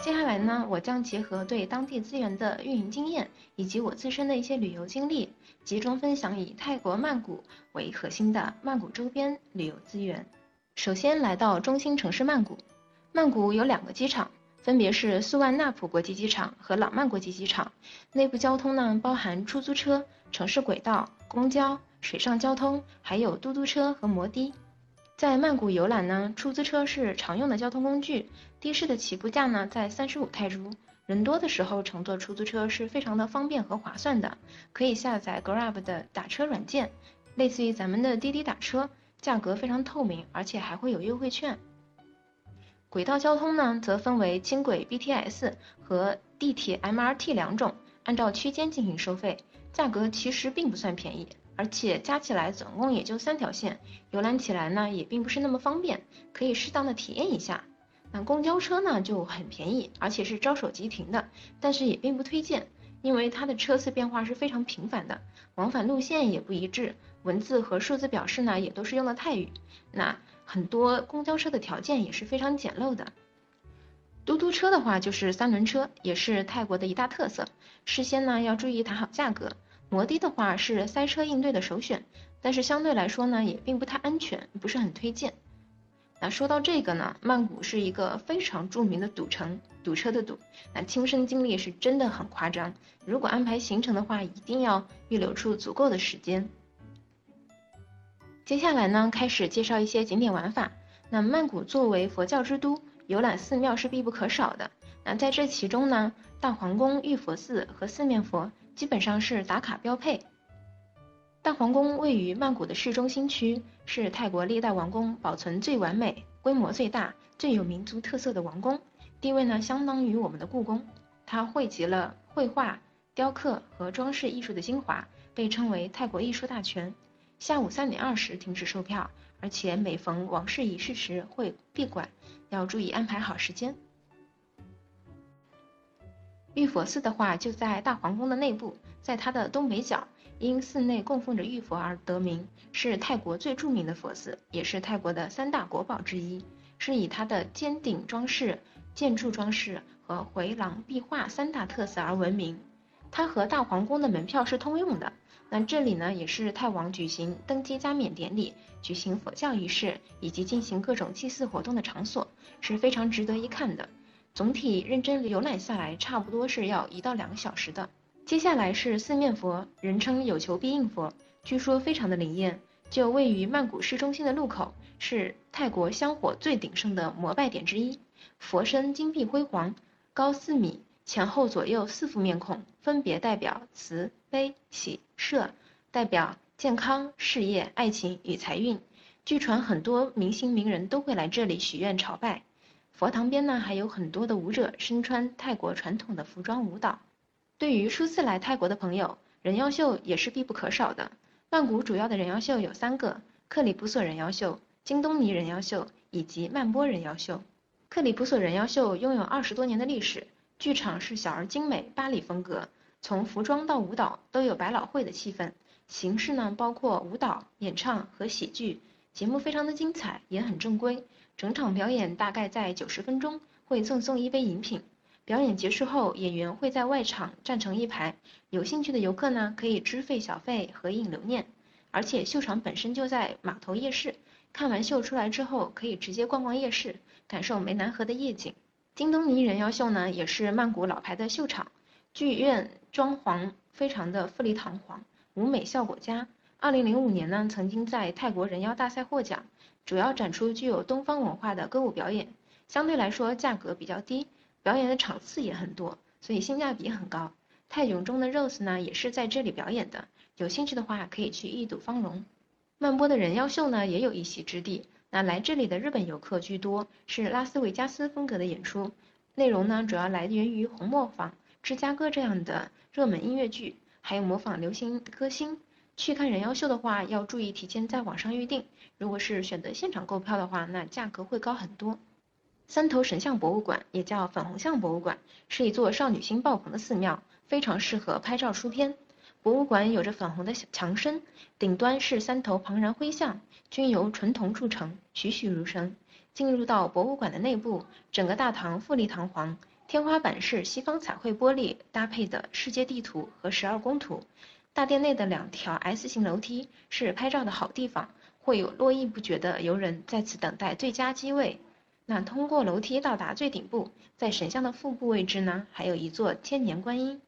接下来呢，我将结合对当地资源的运营经验，以及我自身的一些旅游经历，集中分享以泰国曼谷为核心的曼谷周边旅游资源。首先来到中心城市曼谷，曼谷有两个机场，分别是素万那普国际机场和朗曼国际机场。内部交通呢，包含出租车、城市轨道、公交、水上交通，还有嘟嘟车和摩的。在曼谷游览呢，出租车是常用的交通工具，的士的起步价呢在三十五泰铢，人多的时候乘坐出租车是非常的方便和划算的，可以下载 Grab 的打车软件，类似于咱们的滴滴打车，价格非常透明，而且还会有优惠券。轨道交通呢，则分为轻轨 BTS 和地铁 MRT 两种，按照区间进行收费，价格其实并不算便宜。而且加起来总共也就三条线，游览起来呢也并不是那么方便，可以适当的体验一下。那公交车呢就很便宜，而且是招手即停的，但是也并不推荐，因为它的车次变化是非常频繁的，往返路线也不一致，文字和数字表示呢也都是用的泰语。那很多公交车的条件也是非常简陋的。嘟嘟车的话就是三轮车，也是泰国的一大特色，事先呢要注意谈好价格。摩的的话是塞车应对的首选，但是相对来说呢，也并不太安全，不是很推荐。那说到这个呢，曼谷是一个非常著名的赌城，堵车的堵。那亲身经历是真的很夸张。如果安排行程的话，一定要预留出足够的时间。接下来呢，开始介绍一些景点玩法。那曼谷作为佛教之都，游览寺庙是必不可少的。那在这其中呢，大皇宫、玉佛寺和四面佛。基本上是打卡标配。大皇宫位于曼谷的市中心区，是泰国历代王宫保存最完美、规模最大、最有民族特色的王宫，地位呢相当于我们的故宫。它汇集了绘画、雕刻和装饰艺术的精华，被称为泰国艺术大全。下午三点二十停止售票，而且每逢王室仪式时会闭馆，要注意安排好时间。玉佛寺的话就在大皇宫的内部，在它的东北角，因寺内供奉着玉佛而得名，是泰国最著名的佛寺，也是泰国的三大国宝之一，是以它的尖顶装饰、建筑装饰和回廊壁画三大特色而闻名。它和大皇宫的门票是通用的。那这里呢，也是泰王举行登基加冕典礼、举行佛教仪式以及进行各种祭祀活动的场所，是非常值得一看的。总体认真浏览下来，差不多是要一到两个小时的。接下来是四面佛，人称有求必应佛，据说非常的灵验，就位于曼谷市中心的路口，是泰国香火最鼎盛的膜拜点之一。佛身金碧辉煌，高四米，前后左右四副面孔，分别代表慈悲喜舍，代表健康、事业、爱情与财运。据传很多明星名人都会来这里许愿朝拜。佛堂边呢，还有很多的舞者身穿泰国传统的服装舞蹈。对于初次来泰国的朋友，人妖秀也是必不可少的。曼谷主要的人妖秀有三个：克里普索人妖秀、金东尼人妖秀以及曼波人妖秀。克里普索人妖秀拥有二十多年的历史，剧场是小而精美巴黎风格，从服装到舞蹈都有百老汇的气氛。形式呢，包括舞蹈、演唱和喜剧，节目非常的精彩，也很正规。整场表演大概在九十分钟，会赠送一杯饮品。表演结束后，演员会在外场站成一排，有兴趣的游客呢可以支费小费合影留念。而且秀场本身就在码头夜市，看完秀出来之后可以直接逛逛夜市，感受湄南河的夜景。金东尼人妖秀呢也是曼谷老牌的秀场，剧院装潢非常的富丽堂皇，舞美效果佳。二零零五年呢曾经在泰国人妖大赛获奖。主要展出具有东方文化的歌舞表演，相对来说价格比较低，表演的场次也很多，所以性价比很高。泰囧中的 Rose 呢也是在这里表演的，有兴趣的话可以去一睹芳容。曼波的人妖秀呢也有一席之地，那来这里的日本游客居多，是拉斯维加斯风格的演出，内容呢主要来源于红磨坊、芝加哥这样的热门音乐剧，还有模仿流行歌星。去看人妖秀的话，要注意提前在网上预定。如果是选择现场购票的话，那价格会高很多。三头神像博物馆也叫粉红像博物馆，是一座少女心爆棚的寺庙，非常适合拍照出片。博物馆有着粉红的墙身，顶端是三头庞然灰像，均由纯铜铸成，栩栩如生。进入到博物馆的内部，整个大堂富丽堂皇，天花板是西方彩绘玻璃搭配的世界地图和十二宫图。大殿内的两条 S 型楼梯是拍照的好地方，会有络绎不绝的游人在此等待最佳机位。那通过楼梯到达最顶部，在神像的腹部位置呢，还有一座千年观音。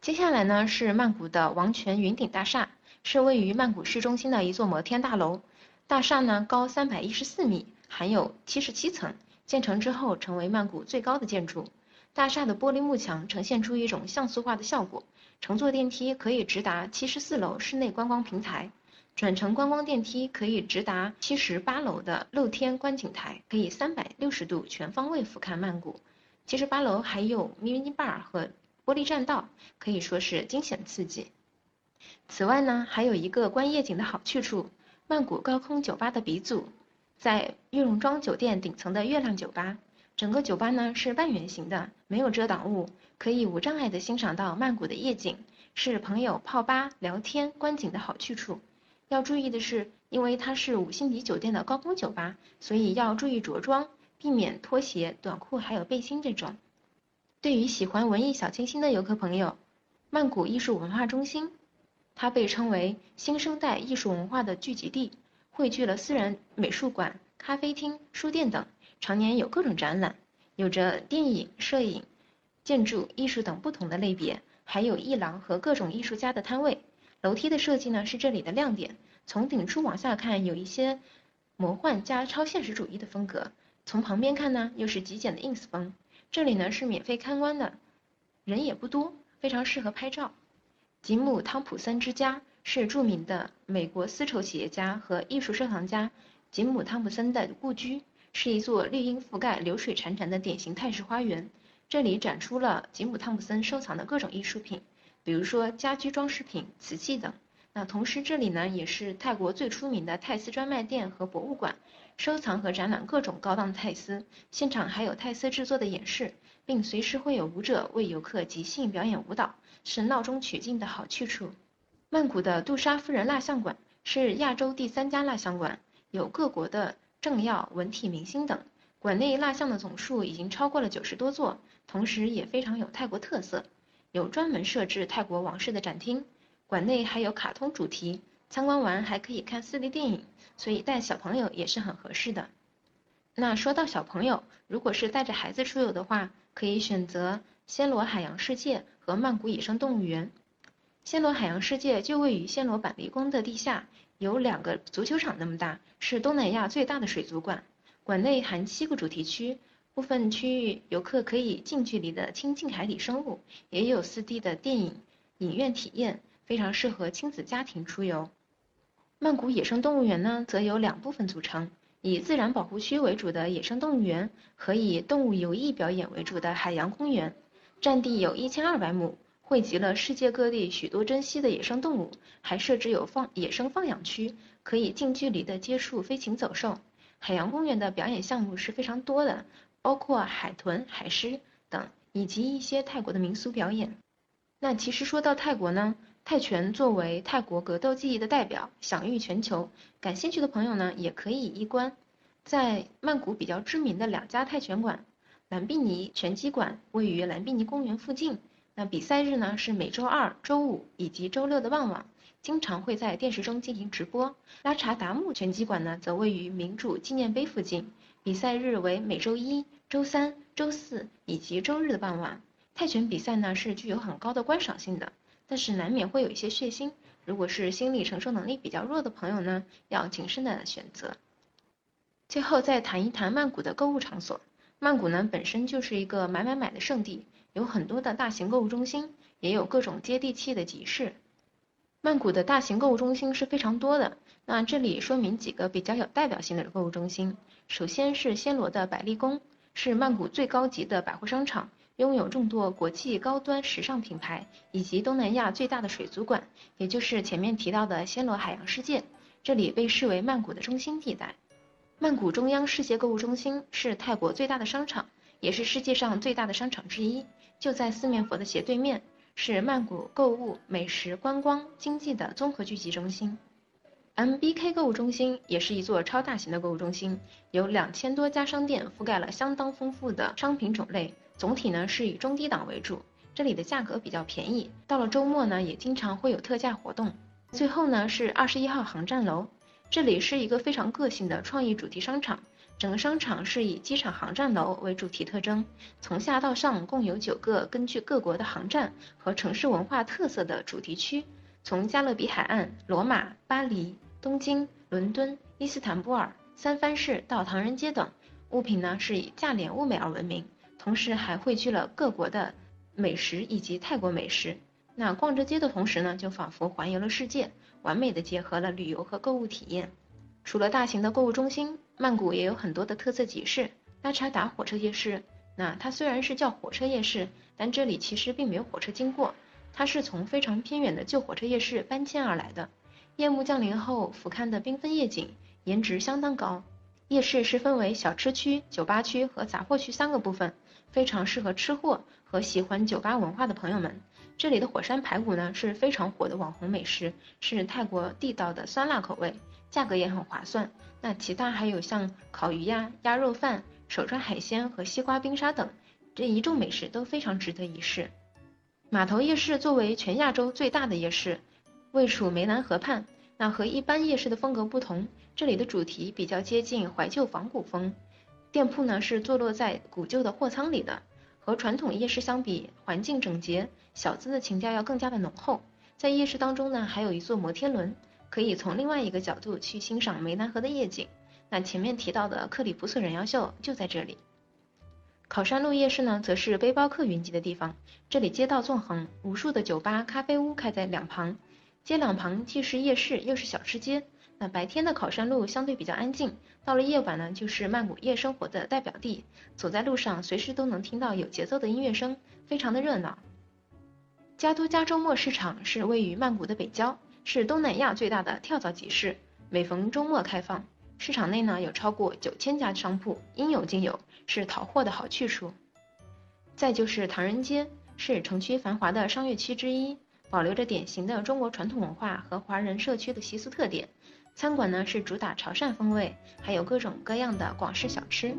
接下来呢是曼谷的王权云顶大厦，是位于曼谷市中心的一座摩天大楼。大厦呢高三百一十四米，含有七十七层，建成之后成为曼谷最高的建筑。大厦的玻璃幕墙呈现出一种像素化的效果，乘坐电梯可以直达七十四楼室内观光平台。转乘观光电梯可以直达七十八楼的露天观景台，可以三百六十度全方位俯瞰曼谷。七十八楼还有 mini bar 和玻璃栈道，可以说是惊险刺激。此外呢，还有一个观夜景的好去处——曼谷高空酒吧的鼻祖，在玉龙庄酒店顶层的月亮酒吧。整个酒吧呢是半圆形的，没有遮挡物，可以无障碍的欣赏到曼谷的夜景，是朋友泡吧、聊天、观景的好去处。要注意的是，因为它是五星级酒店的高空酒吧，所以要注意着装，避免拖鞋、短裤还有背心这种。对于喜欢文艺小清新的游客朋友，曼谷艺术文化中心，它被称为新生代艺术文化的聚集地，汇聚了私人美术馆、咖啡厅、书店等，常年有各种展览，有着电影、摄影、建筑艺术等不同的类别，还有艺廊和各种艺术家的摊位。楼梯的设计呢是这里的亮点，从顶处往下看有一些魔幻加超现实主义的风格，从旁边看呢又是极简的 ins 风。这里呢是免费参观的，人也不多，非常适合拍照。吉姆·汤普森之家是著名的美国丝绸企业家和艺术收藏家吉姆·汤普森的故居，是一座绿荫覆盖、流水潺潺的典型泰式花园。这里展出了吉姆·汤普森收藏的各种艺术品。比如说家居装饰品、瓷器等。那同时这里呢也是泰国最出名的泰丝专卖店和博物馆，收藏和展览各种高档泰丝，现场还有泰丝制作的演示，并随时会有舞者为游客即兴表演舞蹈，是闹中取静的好去处。曼谷的杜莎夫人蜡像馆是亚洲第三家蜡像馆，有各国的政要、文体明星等，馆内蜡像的总数已经超过了九十多座，同时也非常有泰国特色。有专门设置泰国王室的展厅，馆内还有卡通主题，参观完还可以看 4D 电影，所以带小朋友也是很合适的。那说到小朋友，如果是带着孩子出游的话，可以选择暹罗海洋世界和曼谷野生动物园。暹罗海洋世界就位于暹罗板栗宫的地下，有两个足球场那么大，是东南亚最大的水族馆，馆内含七个主题区。部分区域游客可以近距离的亲近海底生物，也有 4D 的电影影院体验，非常适合亲子家庭出游。曼谷野生动物园呢，则由两部分组成，以自然保护区为主的野生动物园和以动物游艺表演为主的海洋公园，占地有一千二百亩，汇集了世界各地许多珍稀的野生动物，还设置有放野生放养区，可以近距离的接触飞禽走兽。海洋公园的表演项目是非常多的。包括海豚、海狮等，以及一些泰国的民俗表演。那其实说到泰国呢，泰拳作为泰国格斗技艺的代表，享誉全球。感兴趣的朋友呢，也可以一观。在曼谷比较知名的两家泰拳馆，蓝碧尼拳击馆位于蓝碧尼公园附近。那比赛日呢是每周二、周五以及周六的傍晚，经常会在电视中进行直播。拉查达木拳击馆呢则位于民主纪念碑附近。比赛日为每周一、周三、周四以及周日的傍晚。泰拳比赛呢是具有很高的观赏性的，但是难免会有一些血腥。如果是心理承受能力比较弱的朋友呢，要谨慎的选择。最后再谈一谈曼谷的购物场所。曼谷呢本身就是一个买买买的圣地，有很多的大型购物中心，也有各种接地气的集市。曼谷的大型购物中心是非常多的。那这里说明几个比较有代表性的购物中心。首先是暹罗的百丽宫，是曼谷最高级的百货商场，拥有众多国际高端时尚品牌，以及东南亚最大的水族馆，也就是前面提到的暹罗海洋世界。这里被视为曼谷的中心地带。曼谷中央世界购物中心是泰国最大的商场，也是世界上最大的商场之一，就在四面佛的斜对面，是曼谷购物、美食、观光、经济的综合聚集中心。MBK 购物中心也是一座超大型的购物中心，有两千多家商店，覆盖了相当丰富的商品种类，总体呢是以中低档为主，这里的价格比较便宜，到了周末呢也经常会有特价活动。最后呢是二十一号航站楼，这里是一个非常个性的创意主题商场。整个商场是以机场航站楼为主题特征，从下到上共有九个根据各国的航站和城市文化特色的主题区，从加勒比海岸、罗马、巴黎、东京、伦敦、伊斯坦布尔、三藩市到唐人街等，物品呢是以价廉物美而闻名，同时还汇聚了各国的美食以及泰国美食。那逛着街的同时呢，就仿佛环游了世界，完美的结合了旅游和购物体验。除了大型的购物中心。曼谷也有很多的特色集市，拉查达火车夜市。那它虽然是叫火车夜市，但这里其实并没有火车经过，它是从非常偏远的旧火车夜市搬迁而来的。夜幕降临后，俯瞰的缤纷夜景，颜值相当高。夜市是分为小吃区、酒吧区和杂货区三个部分，非常适合吃货和喜欢酒吧文化的朋友们。这里的火山排骨呢是非常火的网红美食，是泰国地道的酸辣口味，价格也很划算。那其他还有像烤鱼呀、鸭肉饭、手抓海鲜和西瓜冰沙等，这一众美食都非常值得一试。码头夜市作为全亚洲最大的夜市，位处湄南河畔。那和一般夜市的风格不同，这里的主题比较接近怀旧仿古风，店铺呢是坐落在古旧的货仓里的。和传统夜市相比，环境整洁，小资的情调要更加的浓厚。在夜市当中呢，还有一座摩天轮。可以从另外一个角度去欣赏湄南河的夜景。那前面提到的克里普索人妖秀就在这里。考山路夜市呢，则是背包客云集的地方。这里街道纵横，无数的酒吧、咖啡屋开在两旁，街两旁既是夜市又是小吃街。那白天的考山路相对比较安静，到了夜晚呢，就是曼谷夜生活的代表地。走在路上，随时都能听到有节奏的音乐声，非常的热闹。加都加周末市场是位于曼谷的北郊。是东南亚最大的跳蚤集市，每逢周末开放。市场内呢有超过九千家商铺，应有尽有，是淘货的好去处。再就是唐人街，是城区繁华的商业区之一，保留着典型的中国传统文化和华人社区的习俗特点。餐馆呢是主打潮汕风味，还有各种各样的广式小吃。